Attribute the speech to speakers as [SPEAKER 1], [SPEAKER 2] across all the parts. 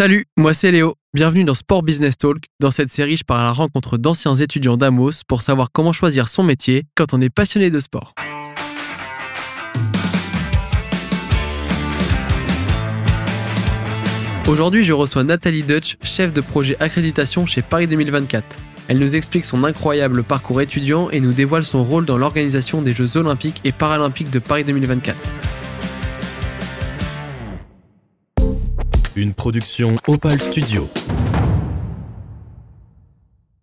[SPEAKER 1] Salut, moi c'est Léo. Bienvenue dans Sport Business Talk. Dans cette série, je pars à la rencontre d'anciens étudiants d'Amos pour savoir comment choisir son métier quand on est passionné de sport. Aujourd'hui, je reçois Nathalie Dutch, chef de projet accréditation chez Paris 2024. Elle nous explique son incroyable parcours étudiant et nous dévoile son rôle dans l'organisation des Jeux olympiques et paralympiques de Paris 2024.
[SPEAKER 2] Une production Opal Studio.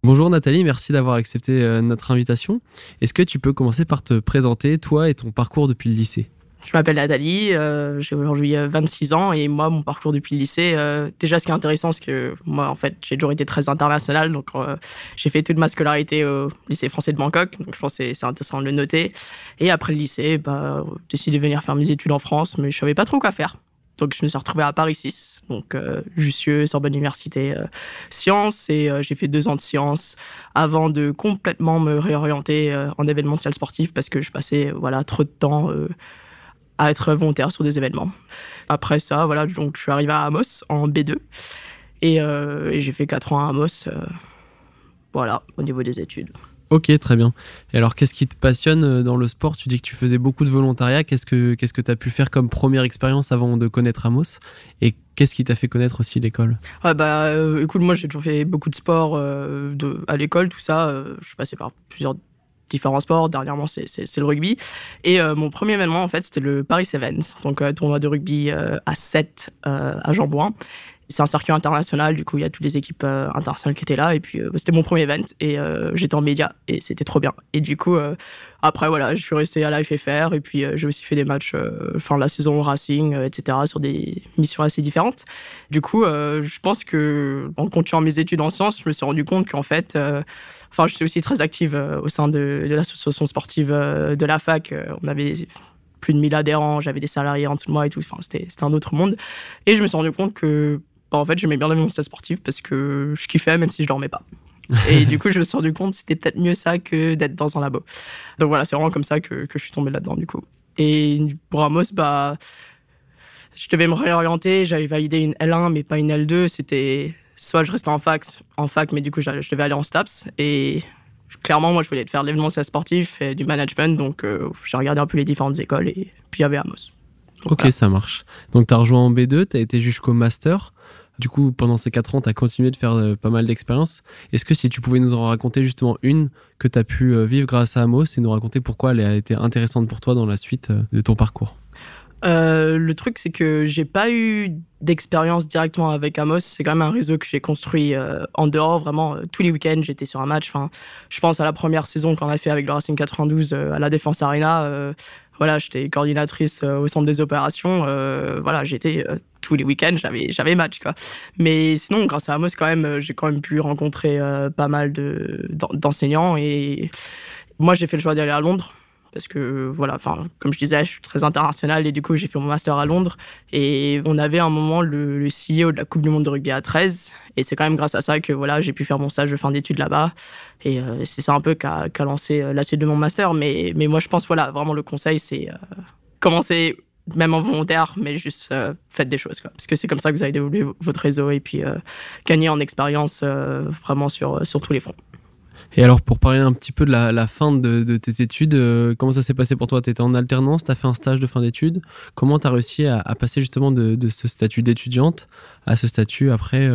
[SPEAKER 1] Bonjour Nathalie, merci d'avoir accepté euh, notre invitation. Est-ce que tu peux commencer par te présenter, toi et ton parcours depuis le lycée?
[SPEAKER 3] Je m'appelle Nathalie, euh, j'ai aujourd'hui 26 euh, ans et moi, mon parcours depuis le lycée, déjà ce qui est intéressant, c'est que moi, en fait, j'ai toujours été très international, donc j'ai fait toute ma scolarité au lycée français de Bangkok, donc je pense que c'est intéressant de le noter. Et après le lycée, bah, j'ai décidé de venir faire mes études en France, mais je savais pas trop quoi faire. Donc je me suis retrouvé à Paris 6, donc euh, Jussieu, Sorbonne Université euh, Sciences, et euh, j'ai fait deux ans de sciences avant de complètement me réorienter euh, en événementiel sportif parce que je passais voilà trop de temps à être volontaire sur des événements. Après ça, voilà, donc je suis arrivé à Amos en B2 et, et j'ai fait quatre ans à Amos, voilà, au niveau des études.
[SPEAKER 1] Ok, très bien. Et alors, qu'est-ce qui te passionne euh, dans le sport? Tu dis que tu faisais beaucoup de volontariat. Qu'est-ce que qu'est-ce que tu as pu faire comme première expérience avant de connaître Amos? Et qu'est-ce qui t'a fait connaître aussi l'école?
[SPEAKER 3] Ouais, bah, euh, Écoute, moi, j'ai toujours fait beaucoup de sport euh, à l'école, tout ça. je suis passé par plusieurs différents sports. Dernièrement, c'est le rugby. Et mon premier événement, en fait, c'était le Paris Sevens, donc tournoi de rugby à 7 à Jean-Bouin c'est un circuit international, du coup, il y a toutes les équipes euh, internationales qui étaient là. Et puis, euh, c'était mon premier event et euh, j'étais en média et c'était trop bien. Et du coup, après, voilà, je suis resté à la FFR et puis j'ai aussi fait des matchs fin de la saison Racing, etc., sur des missions assez différentes. Du coup, je pense que en continuant mes études en sciences, je me suis rendu compte qu'en fait, enfin, j'étais aussi très active au sein de, de l'association sportive de la fac. on avait plus de 1000 adhérents, j'avais des salariés en dessous de moi et tout. Enfin, c'était un autre monde. Et je me suis rendu compte que bah, en fait, j'aimais bien mon stade sportif parce que je kiffais même si je dormais pas. et du coup, je me suis rendu compte que c'était peut-être mieux ça que d'être dans un labo. Donc voilà, c'est vraiment comme ça que, que je suis tombé là-dedans, du coup. Et pour Amos, bah, je devais me réorienter. J'avais validé une L1, mais pas une L2. C'était soit je restais en fac, en fac mais du coup, je devais aller en STAPS. Et clairement, moi, je voulais faire l'événementiel sportif et du management. Donc, euh, j'ai regardé un peu les différentes écoles et puis il y avait Amos.
[SPEAKER 1] ok, ça marche. Donc, tu as rejoint en B2, tu as été jusqu'au master. Du coup, pendant ces 4 ans, tu as continué de faire euh, pas mal d'expériences. Est-ce que si tu pouvais nous en raconter justement une que tu as pu euh, vivre grâce à Amos et nous raconter pourquoi elle a été intéressante pour toi dans la suite euh, de ton parcours?
[SPEAKER 3] Le truc, c'est que j'ai pas eu d'expérience directement avec Amos. C'est quand même un réseau que j'ai construit en dehors. Vraiment, tous les week-ends, j'étais sur un match. Enfin, je pense à la première saison qu'on a fait avec le Racing 92 à la Défense Arena voilà, j'étais coordinatrice au centre des opérations. voilà, j'étais tous les week-ends, j'avais, match, quoi. Mais sinon, grâce à Amos, quand même, euh, j'ai quand même pu rencontrer euh, pas mal de, d'enseignants et moi, j'ai fait le choix d'aller à Londres parce que voilà, enfin, comme je disais, je suis très international et du coup, j'ai fait mon master à Londres et on avait un moment le, le CEO de la Coupe du Monde de rugby à 13 et c'est quand même grâce à ça que voilà, j'ai pu faire mon stage de fin d'études là-bas et euh, c'est ça un peu qui a, lancé la suite de mon master. Mais, mais moi, je pense, voilà, vraiment le conseil, c'est commencer même en volontaire, mais juste euh, faites des choses. Parce que c'est comme ça que vous allez développer votre réseau et puis euh, gagner en expérience euh, vraiment sur, sur tous les fronts.
[SPEAKER 1] Et alors, pour parler un petit peu de la, fin de, tes études, comment ça s'est passé pour toi? Tu étais en alternance, tu as fait un stage de fin d'études. Comment tu as réussi à, passer justement de ce statut d'étudiante à ce statut après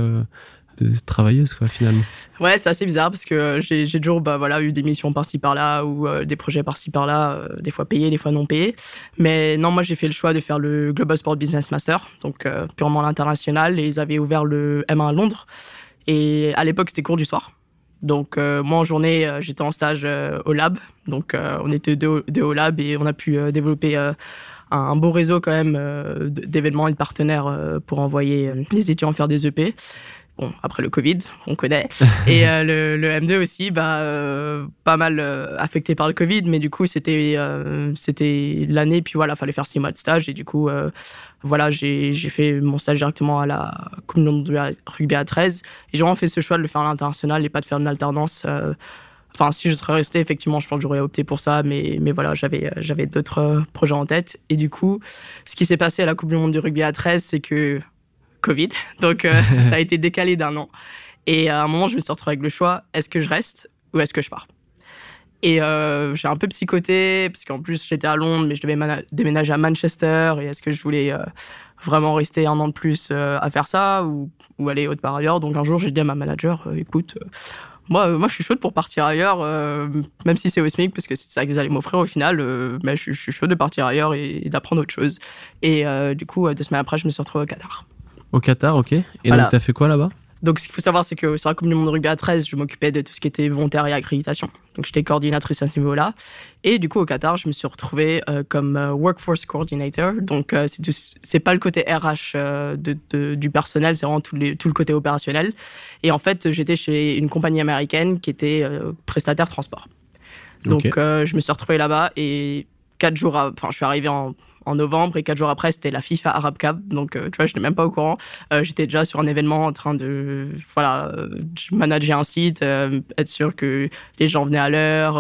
[SPEAKER 1] de travailleuse, quoi, finalement.
[SPEAKER 3] Ouais, c'est assez bizarre parce que euh, j'ai toujours bah, voilà, eu des missions par-ci par-là ou euh, des projets par-ci par-là, euh, des fois payés, des fois non payés. Mais non, moi j'ai fait le choix de faire le Global Sport Business Master, donc purement l'international, et ils avaient ouvert le M1 à Londres. Et à l'époque, c'était cours du soir. Donc moi en journée, j'étais en stage au lab, donc on était deux, au lab et on a pu développer un beau réseau quand même d'événements et de partenaires pour envoyer les étudiants faire des EP. Bon, après le Covid, on connaît. Et euh, le, le, M2 aussi, bah, euh, pas mal euh, affecté par le Covid, mais du coup, c'était c'était l'année, puis voilà, fallait faire six mois de stage. Et du coup, voilà, j'ai fait mon stage directement à la Coupe de rugby à 13. Et j'ai vraiment fait ce choix de le faire à l'international et pas de faire une alternance. Enfin, si je serais resté, effectivement, je pense que j'aurais opté pour ça, mais, mais voilà, j'avais, j'avais d'autres projets en tête. Et du coup, ce qui s'est passé à la Coupe du Monde du rugby à 13, c'est que Covid. Donc, ça a été décalé d'un an. Et à un moment, je me suis retrouvée avec le choix est-ce que je reste ou est-ce que je pars? Et j'ai un peu psychoté, parce qu'en plus j'étais à Londres, mais je devais déménager à Manchester. Et est-ce que je voulais vraiment rester un an de plus à faire ça ou, ou aller autre part ailleurs? Donc un jour, j'ai dit à ma manager écoute, moi, moi, je suis chaude pour partir ailleurs, euh, même si c'est au SMIC, parce que c'est ça qu'ils allaient m'offrir au final. Euh, mais je, suis chaude de partir ailleurs et, d'apprendre autre chose. Et euh, du coup, deux semaines après, je me suis retrouvée au Qatar.
[SPEAKER 1] Au Qatar, ok. Et donc, t'as fait quoi là-bas?
[SPEAKER 3] Donc, ce qu'il faut savoir, c'est que sur la Coupe du Monde de rugby à 13, je m'occupais de tout ce qui était volontaire et accréditation. Donc, j'étais coordinatrice à ce niveau-là. Et du coup, au Qatar, je me suis retrouvée euh, comme euh, Workforce Coordinator. Donc, euh, c'est pas le côté RH de, du personnel, c'est vraiment tout, tout, le côté opérationnel. Et en fait, j'étais chez une compagnie américaine qui était prestataire transport. Donc, je me suis retrouvée là-bas et quatre jours, je suis arrivée en en novembre et quatre jours après c'était la FIFA Arab Cup. Donc euh, tu vois je n'étais même pas au courant. Euh, j'étais déjà sur un événement en train de voilà euh, manager un site être sûr que les gens venaient à l'heure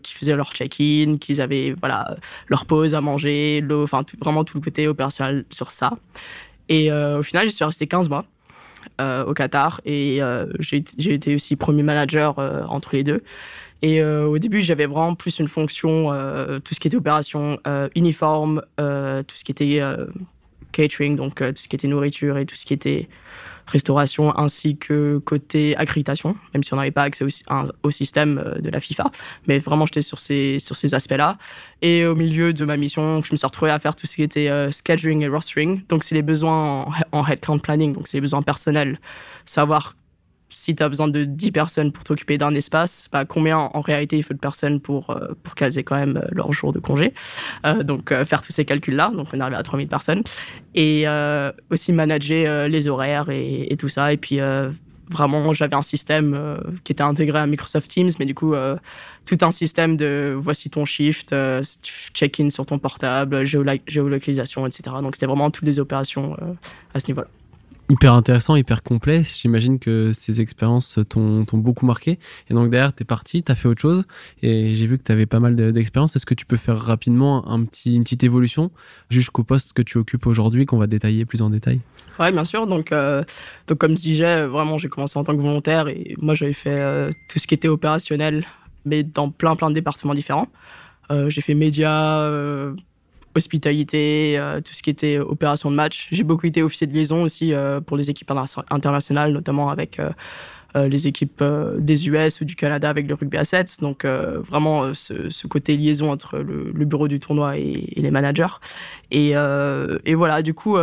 [SPEAKER 3] qu'ils faisaient leur check-in qu'ils avaient voilà leur pause à manger l'eau enfin vraiment tout le côté opérationnel sur ça. Et au final je suis resté 15 mois au Qatar. Et j'ai été aussi premier manager entre les deux et euh, au début, j'avais vraiment plus une fonction, euh, tout ce qui était opération euh, uniforme, tout ce qui était catering, donc tout ce qui était nourriture et tout ce qui était restauration, ainsi que côté accréditation, même si on n'avait pas accès au, système de la FIFA. Mais vraiment, j'étais sur ces, sur ces aspects-là. Et au milieu de ma mission, je me suis retrouvé à faire tout ce qui était scheduling et rostering. Donc, c'est les besoins en, en headcount planning, donc c'est les besoins personnels. Savoir si tu as besoin de 10 personnes pour t'occuper d'un espace, bah, combien en réalité il faut de personnes pour, euh, pour quand même euh, leur jour de congé. Euh, donc faire tous ces calculs-là, donc on est arrivé à 3000 personnes. Et aussi manager les horaires et, tout ça. Et puis vraiment, j'avais un système qui était intégré à Microsoft Teams, mais du coup, tout un système de voici ton shift, check-in sur ton portable, géolocalisation, etc. Donc c'était vraiment toutes les opérations à ce niveau-là
[SPEAKER 1] hyper intéressant, hyper complet. J'imagine que ces expériences t'ont beaucoup marqué. Et donc derrière, tu es parti, tu as fait autre chose. Et j'ai vu que tu avais pas mal d'expérience. Est-ce que tu peux faire rapidement un petit, une petite évolution jusqu'au poste que tu occupes aujourd'hui, qu'on va détailler plus en détail?
[SPEAKER 3] Oui, bien sûr. Donc, euh, donc comme je disais, vraiment, j'ai commencé en tant que volontaire. Et moi, j'avais fait euh, tout ce qui était opérationnel, mais dans plein, plein de départements différents. Euh, j'ai fait médias hospitalité, euh, tout ce qui était opération de match. J'ai beaucoup été officier de liaison aussi euh, pour les équipes internationales, notamment avec euh, les équipes des US ou du Canada avec le rugby à 7. Donc vraiment ce, côté liaison entre le, bureau du tournoi et, les managers. Et, et, voilà, du coup,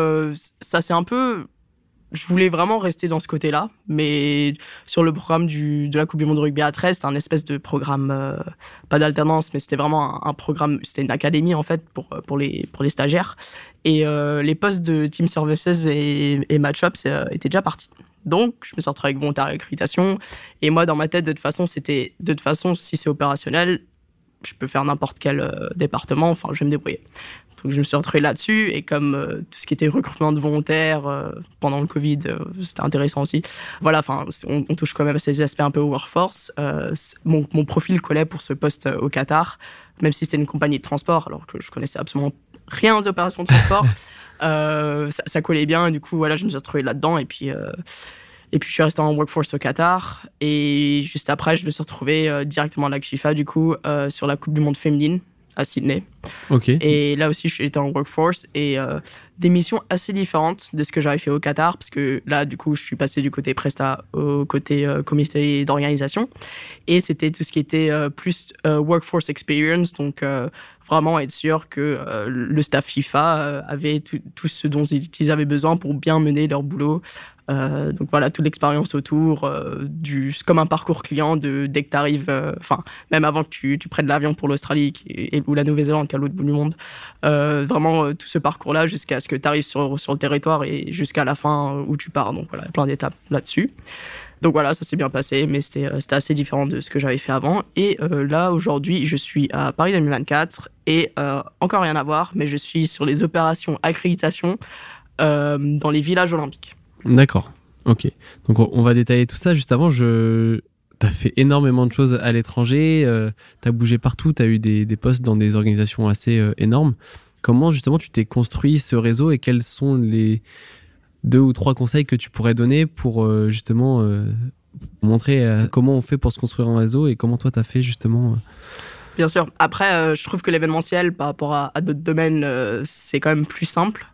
[SPEAKER 3] ça c'est un peu je voulais vraiment rester dans ce côté-là, mais sur le programme de la Coupe du Monde de rugby à 13, c'était un espèce de programme, euh, pas d'alternance, mais c'était vraiment un, programme, c'était une académie en fait pour, pour, les, stagiaires. Et euh, les postes de Team Services et, et Match-Ups euh, étaient déjà partis. Donc, je me suis retrouvé avec volontaire accréditation. Et moi, dans ma tête, de toute façon, c'était de toute façon, si c'est opérationnel, je peux faire n'importe quel département, enfin, je vais me débrouiller. Donc je me suis retrouvé là-dessus et comme euh, tout ce qui était recrutement de volontaires euh, pendant le Covid, euh, c'était intéressant aussi. Voilà, enfin, on, touche quand même à ces aspects un peu workforce. Mon, mon, profil collait pour ce poste au Qatar, même si c'était une compagnie de transport, alors que je connaissais absolument rien aux opérations de transport. ça, ça, collait bien et du coup, voilà, je me suis retrouvé là-dedans et puis. Et puis je suis resté en workforce au Qatar. Et juste après, je me suis retrouvé directement à la FIFA, du coup, sur la Coupe du Monde féminine à Sydney.
[SPEAKER 1] Ok.
[SPEAKER 3] Et là aussi, j'étais en workforce et euh, des missions assez différentes de ce que j'avais fait au Qatar, parce que là, du coup, je suis passé du côté Presta au côté euh, comité d'organisation. Et c'était tout ce qui était euh, plus workforce experience, donc vraiment être sûr que le staff FIFA avait tout, tout, ce dont ils avaient besoin pour bien mener leur boulot euh, donc voilà, toute l'expérience autour, euh, comme un parcours client dès que tu arrives, euh, enfin, même avant que tu, prennes l'avion pour l'Australie ou la Nouvelle-Zélande, qui est à l'autre bout du monde. vraiment, tout ce parcours-là jusqu'à ce que tu arrives sur, sur le territoire et jusqu'à la fin où tu pars. Donc voilà, plein d'étapes là-dessus. Donc voilà, ça s'est bien passé, mais c'était assez différent de ce que j'avais fait avant. Et là, aujourd'hui, je suis à Paris 2024 et encore rien à voir, mais je suis sur les opérations accréditation dans les villages olympiques.
[SPEAKER 1] D'accord. Ok. Donc on va détailler tout ça. Juste avant, je... tu as fait énormément de choses à l'étranger, euh, tu as bougé partout, tu as eu des, postes dans des organisations assez euh, énormes. Comment justement tu t'es construit ce réseau et quels sont les, deux ou trois conseils que tu pourrais donner pour euh, justement euh, montrer comment on fait pour se construire un réseau et comment toi tu as fait justement.
[SPEAKER 3] Bien sûr. Après, je trouve que l'événementiel par rapport à, d'autres domaines, c'est quand même plus simple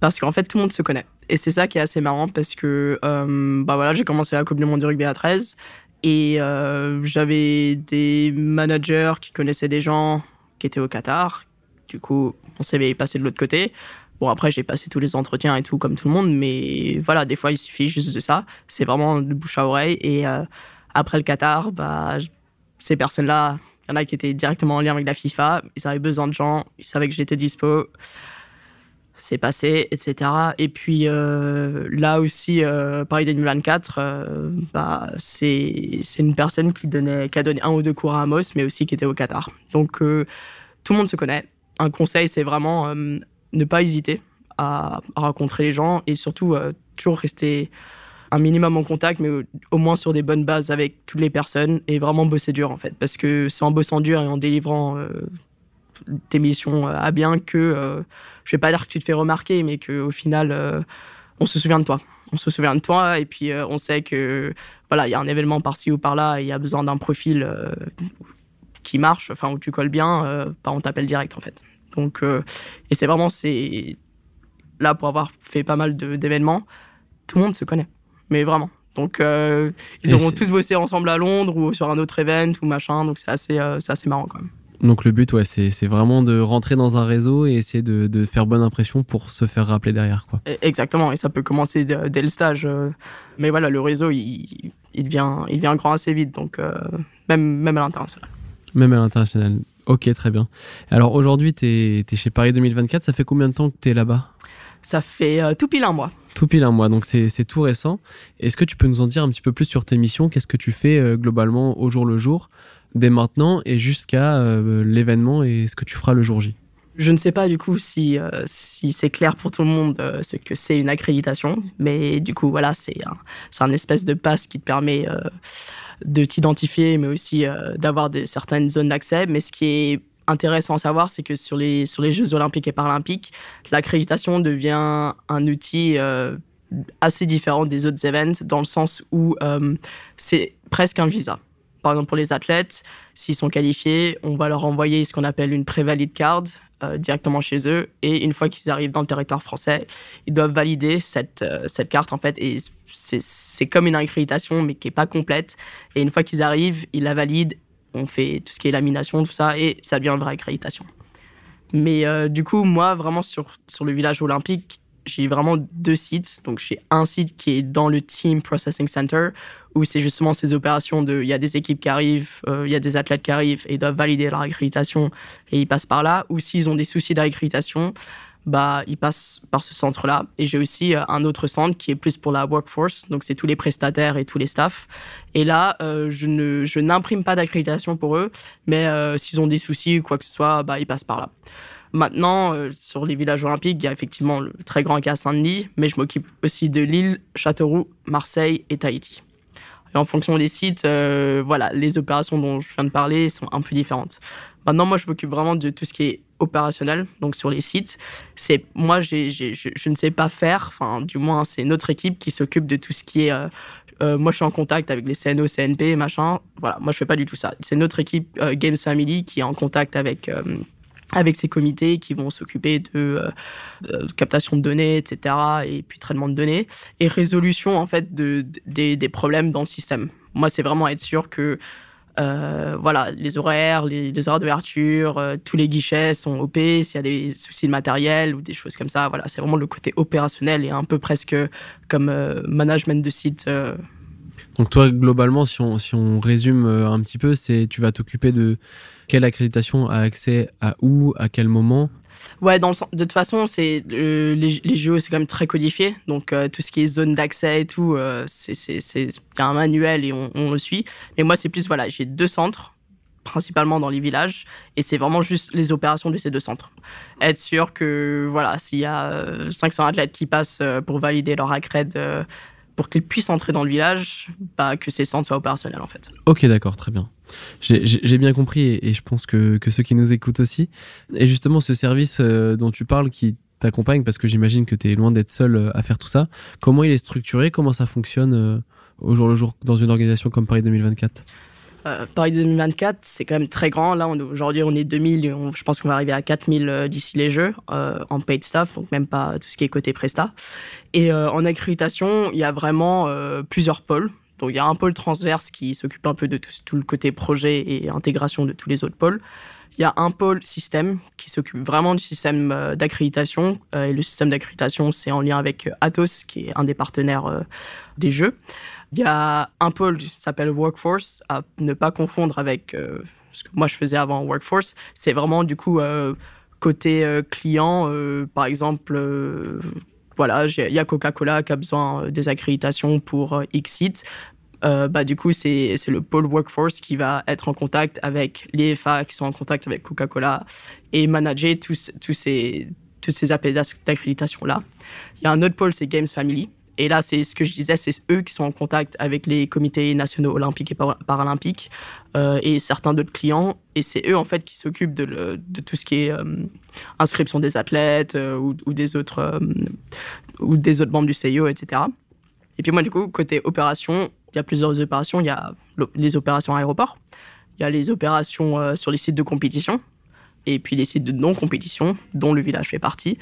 [SPEAKER 3] parce qu'en fait, tout le monde se connaît. Et c'est ça qui est assez marrant parce que bah voilà, j'ai commencé la Coupe du Monde du rugby à 13 et j'avais des managers qui connaissaient des gens qui étaient au Qatar. Du coup, mon CV est passé de l'autre côté. Bon, après, j'ai passé tous les entretiens et tout, comme tout le monde, mais voilà, des fois, il suffit juste de ça. C'est vraiment de bouche à oreille. Et euh, après le Qatar, bah, ces personnes-là, y en a qui étaient directement en lien avec la FIFA. Ils avaient besoin de gens, ils savaient que j'étais dispo. C'est passé, etc. Et puis euh, là aussi, euh, Paris 2024, euh, bah, c'est une personne qui, donnait, qui a donné un ou deux cours à Amos, mais aussi qui était au Qatar. Donc tout le monde se connaît. Un conseil, c'est vraiment ne pas hésiter à, rencontrer les gens et surtout toujours rester un minimum en contact, mais au, moins sur des bonnes bases avec toutes les personnes et vraiment bosser dur en fait. Parce que c'est en bossant dur et en délivrant euh, tes missions euh, à bien que, je vais pas dire que tu te fais remarquer, mais qu'au final, on se souvient de toi. On se souvient de toi et puis on sait que voilà, il y a un événement par-ci ou par-là et il y a besoin d'un profil qui marche, enfin où tu colles bien, bah, on t'appelle direct en fait. Donc, euh, et c'est vraiment, c'est là pour avoir fait pas mal d'événements, tout le monde se connaît, mais vraiment. Donc, euh, ils auront tous bossé ensemble à Londres ou sur un autre event ou machin, donc c'est assez, euh, c'est assez marrant quand même.
[SPEAKER 1] Donc le but, ouais, c'est vraiment de rentrer dans un réseau et essayer de, de, faire bonne impression pour se faire rappeler derrière. Quoi.
[SPEAKER 3] E, exactement, et ça peut commencer dès, le stage. Mais voilà, le réseau, il, il, devient, il devient grand assez vite, donc même, même à l'international.
[SPEAKER 1] Même à l'international. Ok, très bien. Alors aujourd'hui, tu es, chez Paris 2024. Ça fait combien de temps que tu es là-bas?
[SPEAKER 3] Ça fait euh, tout pile un mois.
[SPEAKER 1] Tout pile un mois, donc c'est tout récent. Est-ce que tu peux nous en dire un petit peu plus sur tes missions? Qu'est-ce que tu fais euh, globalement au jour le jour, dès maintenant et jusqu'à euh, l'événement et ce que tu feras le jour J?
[SPEAKER 3] Je ne sais pas du coup si, si c'est clair pour tout le monde ce que c'est une accréditation, mais du coup voilà, c'est un, un espèce de passe qui te permet de t'identifier, mais aussi d'avoir certaines zones d'accès. Mais ce qui est intéressant à savoir, c'est que sur les, sur les Jeux olympiques et paralympiques, l'accréditation devient un outil euh, assez différent des autres événements, dans le sens où euh, c'est presque un visa. Par exemple, pour les athlètes, s'ils sont qualifiés, on va leur envoyer ce qu'on appelle une pré-valide card, euh, directement chez eux. Et une fois qu'ils arrivent dans le territoire français, ils doivent valider cette, cette carte, en fait. Et c'est comme une accréditation, mais qui n'est pas complète. Et une fois qu'ils arrivent, ils la valident. On fait tout ce qui est lamination, tout ça, et ça devient une vraie accréditation. Mais euh, du coup, moi, vraiment, sur, sur le village olympique, j'ai vraiment deux sites. Donc, j'ai un site qui est dans le Team Processing Center, où c'est justement ces opérations de. Il y a des équipes qui arrivent, euh, il y a des athlètes qui arrivent et doivent valider leur accréditation et ils passent par là. Ou s'ils ont des soucis d'accréditation, bah, ils passent par ce centre-là. Et j'ai aussi euh, un autre centre qui est plus pour la workforce, donc c'est tous les prestataires et tous les staffs. Et là, euh, je, je n'imprime pas d'accréditation pour eux, mais s'ils ont des soucis ou quoi que ce soit, bah, ils passent par là. Maintenant, euh, sur les villages olympiques, il y a effectivement le très grand cas Saint-Denis, mais je m'occupe aussi de Lille, Châteauroux, Marseille et Tahiti. Et en fonction des sites, euh, voilà, les opérations dont je viens de parler sont un peu différentes. Maintenant, moi, je m'occupe vraiment de tout ce qui est opérationnel, donc sur les sites. C'est moi, je, ne sais pas faire, enfin, du moins, c'est notre équipe qui s'occupe de tout ce qui est. Euh, moi, je suis en contact avec les CNO, CNP, machin. Voilà, moi, je fais pas du tout ça. C'est notre équipe Games Family qui est en contact avec avec ces comités qui vont s'occuper de, euh, captation de données, etc., et puis traitement de données, et résolution en fait de, des, problèmes dans le système. Moi, c'est vraiment être sûr que euh, voilà, les horaires, les, horaires d'ouverture, euh, tous les guichets sont OP, s'il y a des soucis de matériel ou des choses comme ça, voilà, c'est vraiment le côté opérationnel et un peu presque comme management de site.
[SPEAKER 1] Donc toi, globalement, si on, si on résume un petit peu, c'est tu vas t'occuper de quelle accréditation a accès à où, à quel moment?
[SPEAKER 3] Ouais, de toute façon, c'est les, les, jeux, c'est quand même très codifié. Donc, euh, tout ce qui est zone d'accès et tout, euh, c'est un manuel et on, le suit. Mais moi, c'est plus, voilà, j'ai deux centres, principalement dans les villages, et c'est vraiment juste les opérations de ces deux centres. Être sûr que, voilà, s'il y a 500 euh, athlètes qui passent pour valider leur accred pour qu'ils puissent entrer dans le village, bah, que ces centres soient opérationnels, en fait.
[SPEAKER 1] Ok, d'accord, très bien. J'ai bien compris et, je pense que, ceux qui nous écoutent aussi. Et justement, ce service euh, dont tu parles qui t'accompagne parce que j'imagine que tu es loin d'être seul euh, à faire tout ça. Comment il est structuré? Comment ça fonctionne euh, au jour le jour dans une organisation comme Paris 2024
[SPEAKER 3] euh, Paris 2024, c'est quand même très grand. Là, aujourd'hui, on est 2000. je pense qu'on va arriver à 4000 d'ici les Jeux en paid staff, donc même pas tout ce qui est côté Presta. Et en accréditation, il y a vraiment plusieurs pôles. Donc, il y a un pôle transverse qui s'occupe un peu de tout, le côté projet et intégration de tous les autres pôles. Il y a un pôle système qui s'occupe vraiment du système euh, d'accréditation. Euh, et le système d'accréditation, c'est en lien avec euh, Atos, qui est un des partenaires des jeux. Il y a un pôle qui s'appelle Workforce, à ne pas confondre avec ce que moi je faisais avant Workforce. C'est vraiment du coup côté client, par exemple voilà, il y a Coca-Cola qui a besoin des accréditations pour X sites. Euh, bah, du coup, c'est le pôle workforce qui va être en contact avec les FA qui sont en contact avec Coca-Cola et manager tous, tous ces, toutes ces appels d'accréditation-là. Il y a un autre pôle, c'est Games Family. Et là, c'est ce que je disais, c'est eux qui sont en contact avec les comités nationaux olympiques et paralympiques euh, et certains d'autres clients. Et c'est eux, en fait, qui s'occupent de, tout ce qui est euh, inscription des athlètes ou, ou, des autres, ou des autres membres du CIO, etc. Et puis moi, du coup, côté opération, il y a plusieurs opérations. Il y a les opérations aéroport, il y a les opérations euh, sur les sites de compétition, et puis les sites de non-compétition, dont le village fait partie.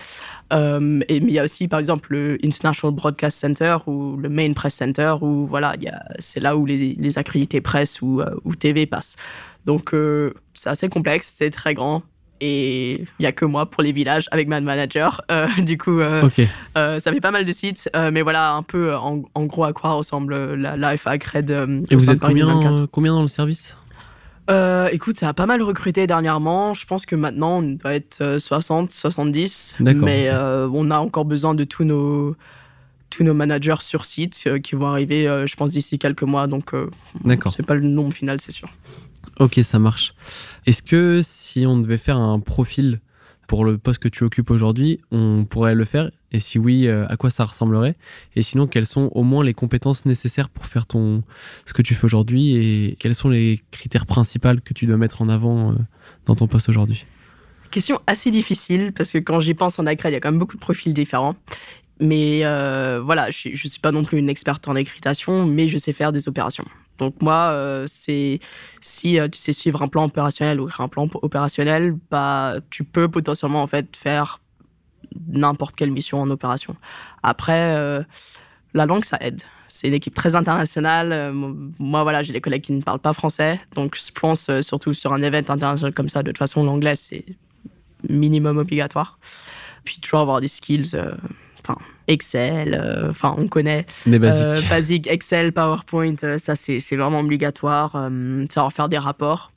[SPEAKER 3] Euh, et, mais il y a aussi, par exemple, le International Broadcast Center ou le Main Press Center, où voilà, c'est là où les, les accrédités presse ou, euh, ou TV passent. Donc, c'est assez complexe, c'est très grand et il y a que moi pour les villages avec ma manager. Euh, du coup, euh, euh, ça fait pas mal de sites, mais voilà un peu en, gros à quoi ressemble la, la FA Cred.
[SPEAKER 1] et vous êtes combien, combien dans le service?
[SPEAKER 3] Écoute, ça a pas mal recruté dernièrement. Je pense que maintenant, on doit être 60, 70. Mais on a encore besoin de tous nos, tous nos managers sur site qui vont arriver, je pense, d'ici quelques mois. Donc, c'est pas le nombre final, c'est sûr.
[SPEAKER 1] Ok, ça marche. Est-ce que si on devait faire un profil pour le poste que tu occupes aujourd'hui, on pourrait le faire Et si oui, euh, à quoi ça ressemblerait Et sinon, quelles sont au moins les compétences nécessaires pour faire ton ce que tu fais aujourd'hui Et quels sont les critères principaux que tu dois mettre en avant euh, dans ton poste aujourd'hui?
[SPEAKER 3] Question assez difficile parce que quand j'y pense en accré, il y a quand même beaucoup de profils différents. Mais euh, voilà, je ne suis pas non plus une experte en accréditation, mais je sais faire des opérations. Donc moi, euh, si euh, tu sais suivre un plan opérationnel ou un plan opérationnel, bah tu peux potentiellement en fait faire n'importe quelle mission en opération. Après, euh, la langue ça aide. C'est une équipe très internationale. moi voilà, j'ai des collègues qui ne parlent pas français, donc je pense surtout sur un événement international comme ça, de toute façon l'anglais c'est minimum obligatoire. Puis toujours avoir des skills enfin Excel, euh, enfin on connaît.
[SPEAKER 1] Les basiques. Euh,
[SPEAKER 3] basique, Excel, PowerPoint, euh, ça c'est vraiment obligatoire. savoir faire des rapports.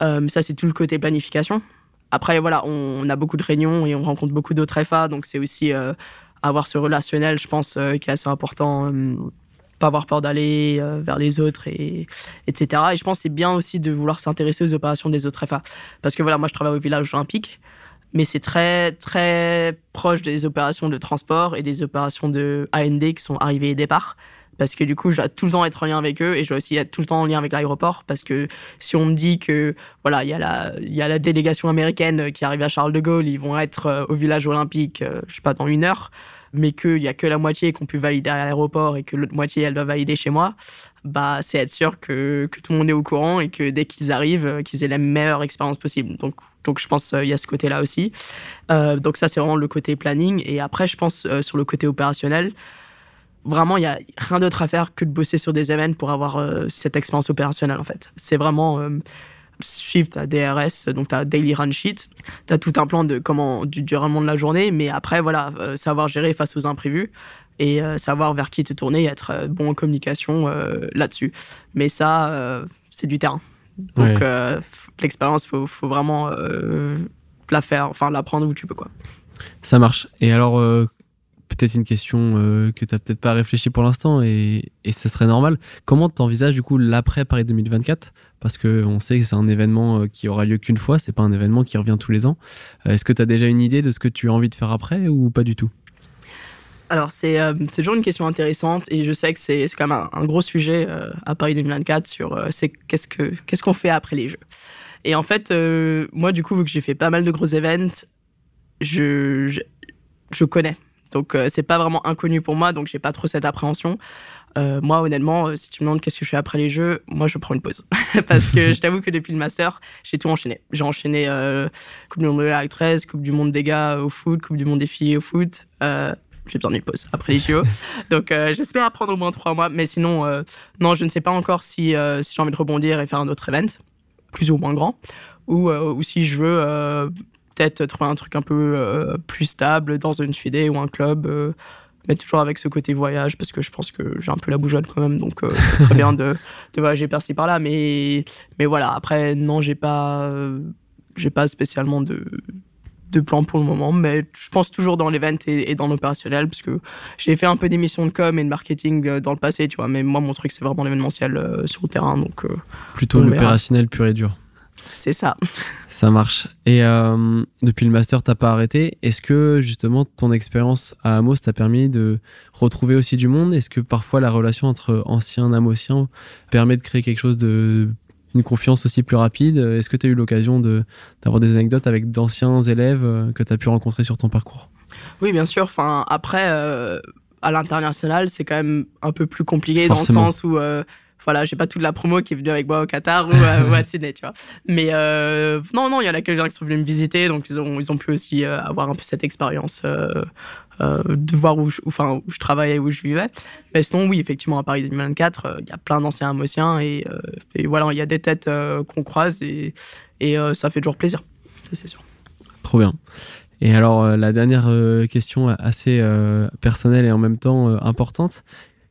[SPEAKER 3] ça c'est tout le côté planification. Après voilà, on, a beaucoup de réunions et on rencontre beaucoup d'autres FA, donc c'est aussi avoir ce relationnel, je pense, qui est assez important pas avoir peur d'aller vers les autres, et, etc. Et je pense que c'est bien aussi de vouloir s'intéresser aux opérations des autres FA. Parce que voilà, moi je travaille au village olympique mais c'est très très proche des opérations de transport et des opérations de AND qui sont arrivées et départ. Parce que du coup je dois tout le temps être en lien avec eux et je dois aussi être tout le temps en lien avec l'aéroport. Parce que si on me dit que voilà il y a la délégation américaine qui arrive à Charles de Gaulle ils vont être euh, au village olympique euh, je sais pas dans une heure. Mais qu'il y a que la moitié qu'on pu valider à l'aéroport et que l'autre moitié elle doit valider chez moi bah c'est être sûr que, que tout le monde est au courant et que dès qu'ils arrivent euh, qu'ils aient la meilleure expérience possible. Donc donc je pense qu'il euh, y a ce côté-là aussi. Euh, donc ça, c'est vraiment le côté planning. Et après, je pense euh, sur le côté opérationnel, vraiment, il n'y a rien d'autre à faire que de bosser sur des événements pour avoir cette expérience opérationnelle, en fait. C'est vraiment suivre ta DRS, donc ta daily run sheet. Tu as tout un plan de comment, du, du de la journée, mais après, voilà, savoir gérer face aux imprévus et savoir vers qui te tourner et être bon en communication là-dessus. Mais ça, c'est du terrain. Donc, euh, l'expérience, il faut, vraiment euh, la faire, enfin, l'apprendre où tu peux. Quoi.
[SPEAKER 1] Ça marche. Et alors, euh, peut-être une question que tu n'as peut-être pas réfléchi pour l'instant, et, et ce serait normal. Comment tu envisages du coup l'après Paris 2024 Parce qu'on sait que c'est un événement qui aura lieu qu'une fois, c'est pas un événement qui revient tous les ans. Est-ce que tu as déjà une idée de ce que tu as envie de faire après ou pas du tout?
[SPEAKER 3] Alors, euh, c'est toujours une question intéressante et je sais que c'est quand même un, gros sujet euh, à Paris 2024 sur euh, qu'est-ce qu'on qu'est-ce qu'on fait après les Jeux. Et en fait, moi, du coup, vu que j'ai fait pas mal de gros events, je, je connais. Donc c'est pas vraiment inconnu pour moi, donc j'ai pas trop cette appréhension. Euh, moi, honnêtement, euh, si tu me demandes qu'est-ce que je fais après les jeux, moi, je prends une pause. Parce que je t'avoue que depuis le master, j'ai tout enchaîné. J'ai enchaîné euh, Coupe du monde de la 13, Coupe du monde des gars au foot, Coupe du monde des filles au foot. J'ai besoin d'une pause après les JO. Donc, j'espère prendre au moins trois mois. Mais sinon, non, je ne sais pas encore si, si j'ai envie de rebondir et faire un autre event, plus ou moins grand, ou, ou si je veux peut-être trouver un truc un peu plus stable dans une FIDE ou un club mais toujours avec ce côté voyage parce que je pense que j'ai un peu la bougeotte quand même donc euh, ce serait bien de, de voyager par-ci par-là mais mais voilà après non j'ai pas j'ai pas spécialement de de plan pour le moment mais je pense toujours dans l'event et, dans l'opérationnel parce que j'ai fait un peu d'émissions de com et de marketing euh, dans le passé tu vois mais moi mon truc c'est vraiment l'événementiel euh, sur le terrain donc
[SPEAKER 1] plutôt l'opérationnel pur et dur
[SPEAKER 3] c'est ça.
[SPEAKER 1] Ça marche. Et euh, depuis le master, t'as pas arrêté. Est-ce que justement ton expérience à Amos t'a permis de retrouver aussi du monde? Est-ce que parfois la relation entre anciens Amosiens permet de créer quelque chose de une confiance aussi plus rapide Est-ce que tu as eu l'occasion d'avoir des anecdotes avec d'anciens élèves euh, que tu as pu rencontrer sur ton parcours?
[SPEAKER 3] Oui, bien sûr. Enfin, après, euh, à l'international, c'est quand même un peu plus compliqué dans le sens où voilà, j'ai pas toute la promo qui est venue avec moi au Qatar ou, à, Sydney, tu vois. Mais euh, non, non, il y en a quelques-uns qui sont venus me visiter, donc ils ont, ils ont pu aussi euh, avoir un peu cette expérience euh, de voir où je, enfin, où je travaillais, où je vivais. Mais sinon, oui, effectivement, à Paris 2024, il y a plein d'anciens Amosiens et, et, voilà, il y a des têtes qu'on croise et, et ça fait toujours plaisir, ça c'est sûr.
[SPEAKER 1] Trop bien. Et alors, la dernière question assez personnelle et en même temps importante.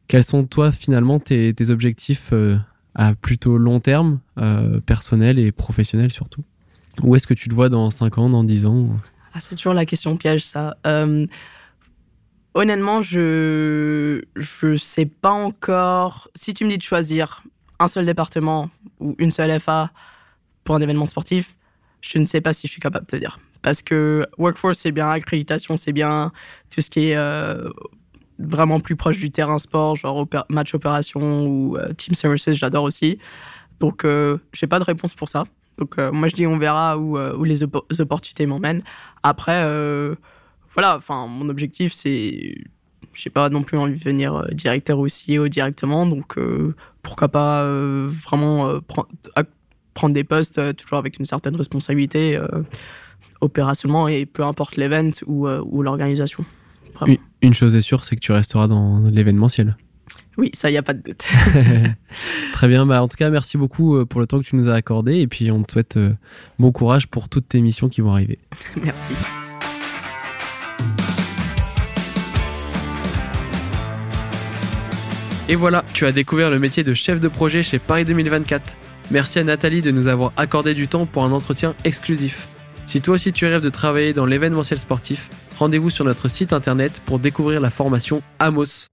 [SPEAKER 1] Quels sont, toi, finalement, tes, objectifs euh, à plutôt long terme, euh, personnel et professionnel surtout? Où est-ce que tu te vois dans 5 ans, dans 10 ans?
[SPEAKER 3] Ah, C'est toujours la question piège, ça. Euh, honnêtement, je ne sais pas encore. Si tu me dis de choisir un seul département ou une seule FA pour un événement sportif, je ne sais pas si je suis capable de te dire. Parce que workforce, c'est bien, accréditation, c'est bien, tout ce qui est vraiment plus proche du terrain sport, genre match opération ou euh, team services, j'adore aussi. Donc, euh, j'ai pas de réponse pour ça. Donc, euh, moi, je dis on verra où, où les, opportunités m'emmènent. Après, voilà, enfin, mon objectif, c'est. J'ai pas non plus envie de devenir directeur ou CEO directement. Donc, pourquoi pas vraiment prendre des postes toujours avec une certaine responsabilité opérationnellement et peu importe l'event ou, ou l'organisation.
[SPEAKER 1] Une, chose est sûre, c'est que tu resteras dans l'événementiel.
[SPEAKER 3] Oui, ça, il n'y a pas de doute.
[SPEAKER 1] Très bien. Bah, en tout cas, merci beaucoup euh, pour le temps que tu nous as accordé. Et puis, on te souhaite euh, bon courage pour toutes tes missions qui vont arriver.
[SPEAKER 3] merci.
[SPEAKER 1] Et voilà, tu as découvert le métier de chef de projet chez Paris 2024. Merci à Nathalie de nous avoir accordé du temps pour un entretien exclusif. Si toi aussi tu rêves de travailler dans l'événementiel sportif, rendez-vous sur notre site internet pour découvrir la formation Amos.